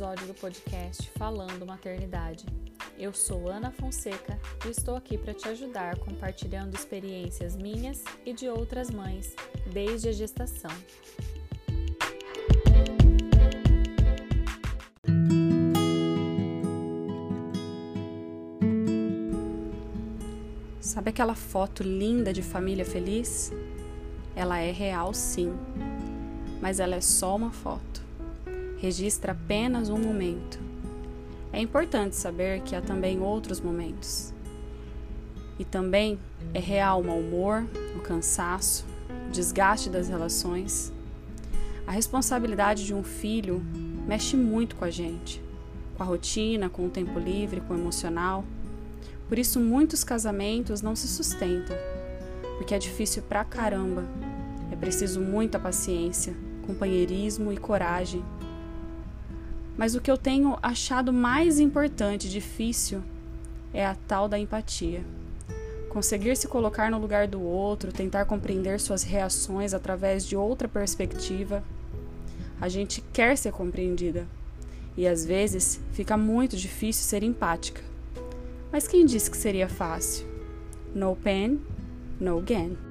episódio do podcast Falando Maternidade. Eu sou Ana Fonseca e estou aqui para te ajudar compartilhando experiências minhas e de outras mães desde a gestação. Sabe aquela foto linda de família feliz? Ela é real, sim, mas ela é só uma foto. Registra apenas um momento. É importante saber que há também outros momentos. E também é real o mau humor, o cansaço, o desgaste das relações. A responsabilidade de um filho mexe muito com a gente, com a rotina, com o tempo livre, com o emocional. Por isso, muitos casamentos não se sustentam, porque é difícil pra caramba. É preciso muita paciência, companheirismo e coragem. Mas o que eu tenho achado mais importante difícil é a tal da empatia. Conseguir se colocar no lugar do outro, tentar compreender suas reações através de outra perspectiva. A gente quer ser compreendida e às vezes fica muito difícil ser empática. Mas quem disse que seria fácil? No pain, no gain.